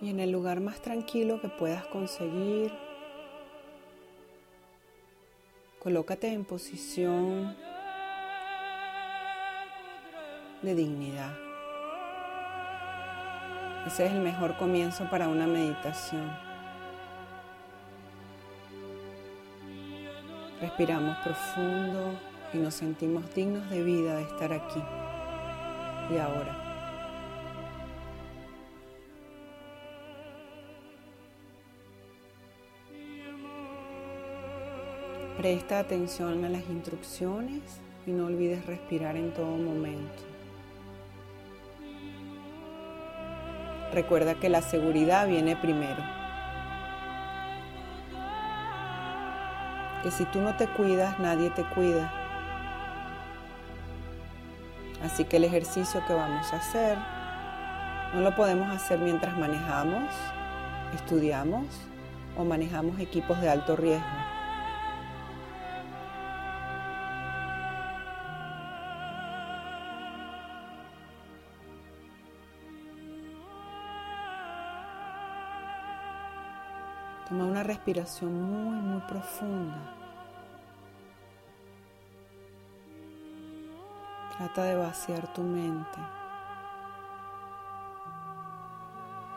Y en el lugar más tranquilo que puedas conseguir, colócate en posición de dignidad. Ese es el mejor comienzo para una meditación. Respiramos profundo y nos sentimos dignos de vida de estar aquí y ahora. Presta atención a las instrucciones y no olvides respirar en todo momento. Recuerda que la seguridad viene primero. Que si tú no te cuidas, nadie te cuida. Así que el ejercicio que vamos a hacer no lo podemos hacer mientras manejamos, estudiamos o manejamos equipos de alto riesgo. Una respiración muy, muy profunda. Trata de vaciar tu mente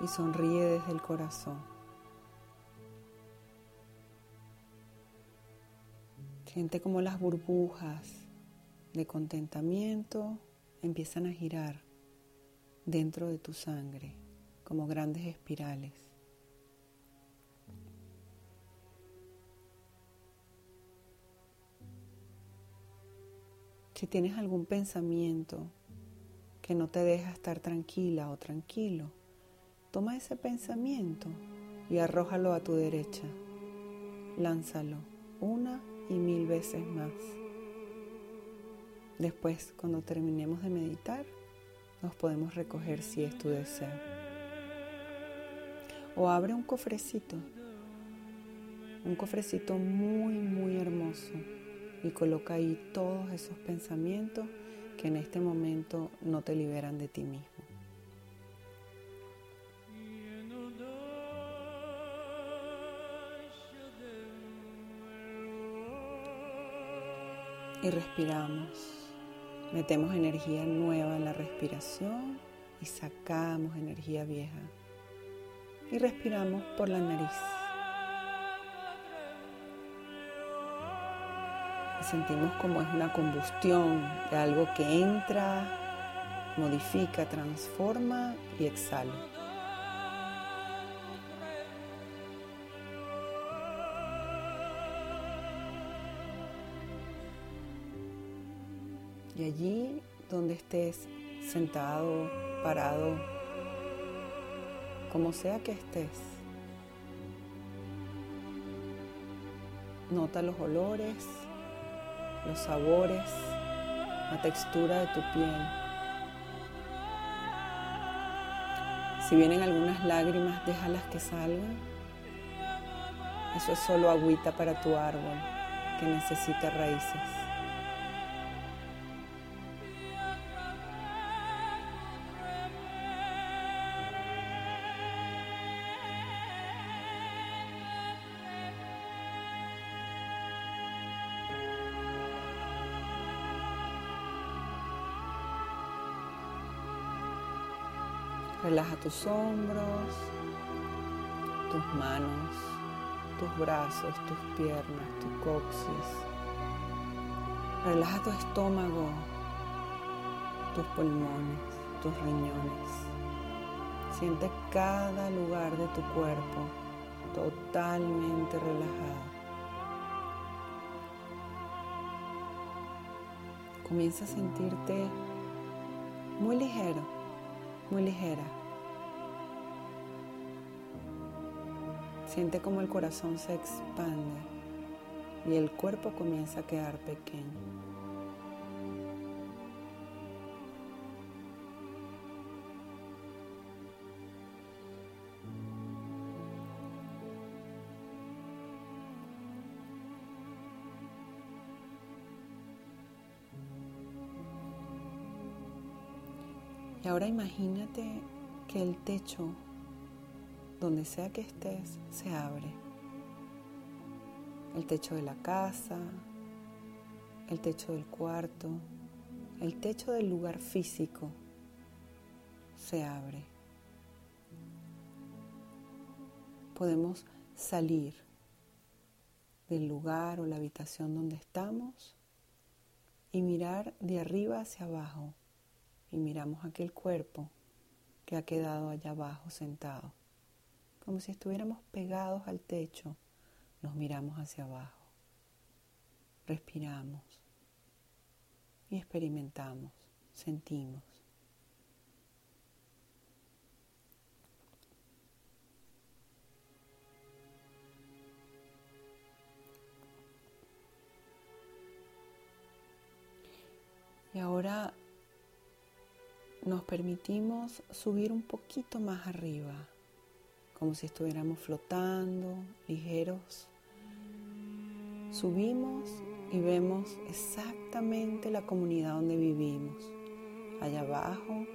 y sonríe desde el corazón. Siente como las burbujas de contentamiento empiezan a girar dentro de tu sangre como grandes espirales. Si tienes algún pensamiento que no te deja estar tranquila o tranquilo, toma ese pensamiento y arrójalo a tu derecha. Lánzalo una y mil veces más. Después, cuando terminemos de meditar, nos podemos recoger si es tu deseo. O abre un cofrecito, un cofrecito muy, muy y coloca ahí todos esos pensamientos que en este momento no te liberan de ti mismo. Y respiramos. Metemos energía nueva en la respiración y sacamos energía vieja. Y respiramos por la nariz. Sentimos como es una combustión de algo que entra, modifica, transforma y exhala. Y allí donde estés sentado, parado, como sea que estés, nota los olores, los sabores, la textura de tu piel. Si vienen algunas lágrimas, déjalas que salgan. Eso es solo agüita para tu árbol que necesita raíces. Relaja tus hombros, tus manos, tus brazos, tus piernas, tu coxis. Relaja tu estómago, tus pulmones, tus riñones. Siente cada lugar de tu cuerpo totalmente relajado. Comienza a sentirte muy ligero, muy ligera. Siente como el corazón se expande y el cuerpo comienza a quedar pequeño. Ahora imagínate que el techo, donde sea que estés, se abre. El techo de la casa, el techo del cuarto, el techo del lugar físico se abre. Podemos salir del lugar o la habitación donde estamos y mirar de arriba hacia abajo y miramos aquel cuerpo que ha quedado allá abajo sentado, como si estuviéramos pegados al techo, nos miramos hacia abajo, respiramos y experimentamos, sentimos. Y ahora nos permitimos subir un poquito más arriba, como si estuviéramos flotando, ligeros. Subimos y vemos exactamente la comunidad donde vivimos. Allá abajo,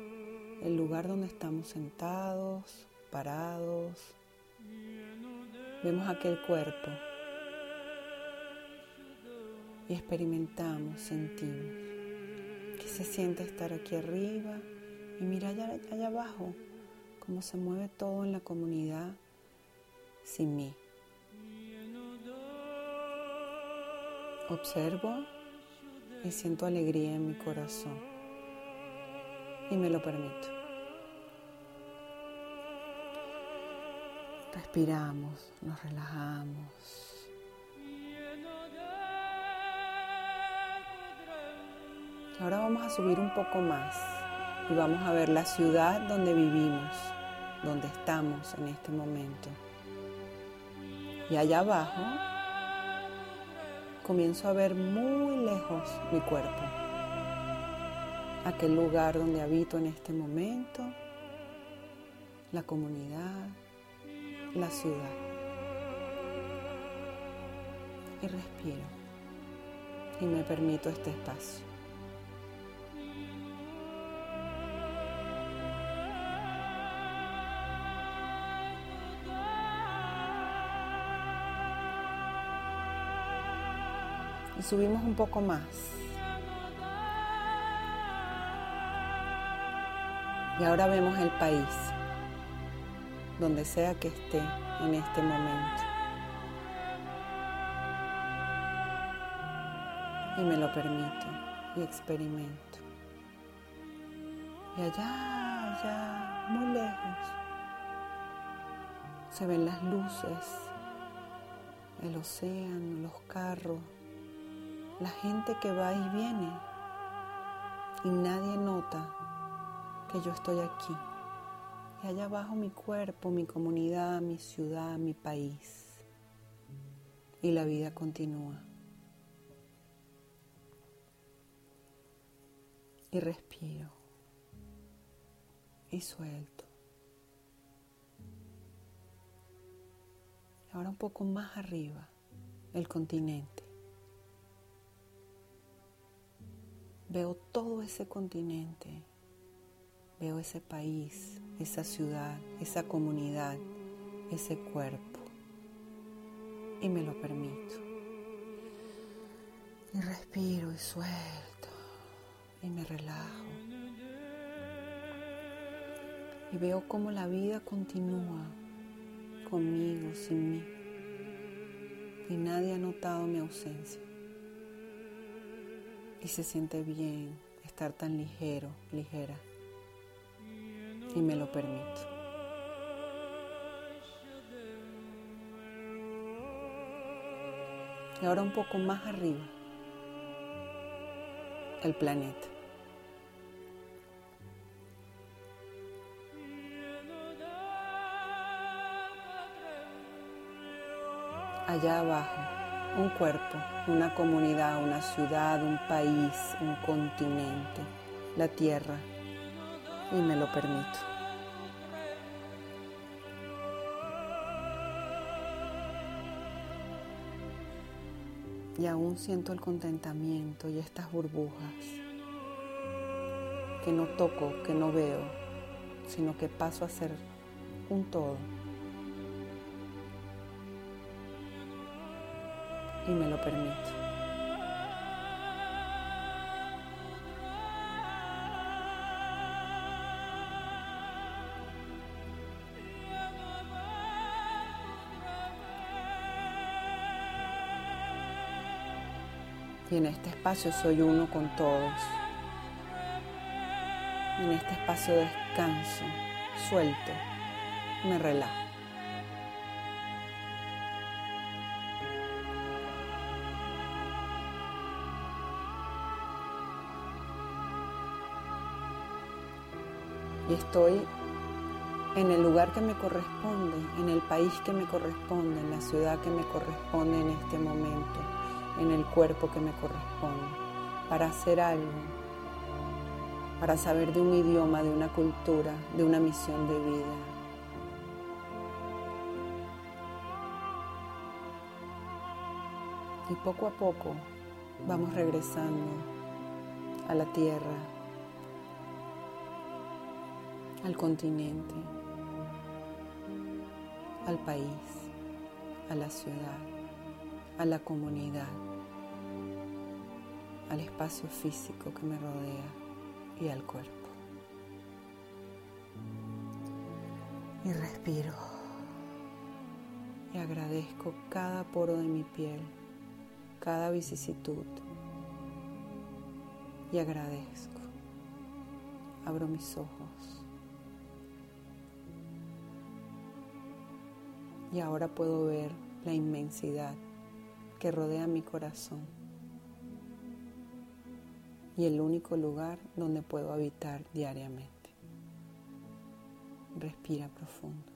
el lugar donde estamos sentados, parados. Vemos aquel cuerpo y experimentamos, sentimos. ¿Qué se siente estar aquí arriba? Y mira allá, abajo cómo se mueve todo en la comunidad sin mí. Observo y siento alegría en mi corazón y me lo permito. Respiramos, nos relajamos. Ahora vamos a subir un poco más y vamos a ver la ciudad donde vivimos, donde estamos en este momento. Y allá abajo comienzo a ver muy lejos mi cuerpo, aquel lugar donde habito en este momento, la comunidad, la ciudad. Y respiro y me permito este espacio. Subimos un poco más. Y ahora vemos el país, donde sea que esté en este momento. Y me lo permito y experimento. Y allá, allá, muy lejos, se ven las luces, el océano, los carros, la gente que va y viene y nadie nota que yo estoy aquí. Y allá abajo mi cuerpo, mi comunidad, mi ciudad, mi país. Y la vida continúa. Y respiro. Y suelto. Ahora un poco más arriba, el continente. Veo todo ese continente, veo ese país, esa ciudad, esa comunidad, ese cuerpo y me lo permito. Y respiro y suelto y me relajo. y veo cómo la vida continúa conmigo, sin mí. Y nadie ha notado mi ausencia. Y se siente bien estar tan ligero, ligera. Y me lo permito. Y ahora un poco más arriba, el planeta. allá abajo, un cuerpo, una comunidad, una ciudad, un país, un continente, la tierra, y me lo permito. Y aún siento el contentamiento y estas burbujas que no toco, que no veo, sino que paso a ser un todo. Y me lo permito. Y en este espacio soy uno con todos. En este espacio descanso, suelto, me relajo. Estoy en el lugar que me corresponde, en el país que me corresponde, en la ciudad que me corresponde en este momento, en el cuerpo que me corresponde, para hacer algo, para saber de un idioma, de una cultura, de una misión de vida. Y poco a poco vamos regresando a la tierra, al continente, al país, a la ciudad, a la comunidad, al espacio físico que me rodea y al cuerpo. Y respiro y agradezco cada poro de mi piel, cada vicisitud y agradezco. Abro mis ojos y ahora puedo ver la inmensidad que rodea mi corazón y el único lugar donde puedo habitar diariamente. Respira profundo.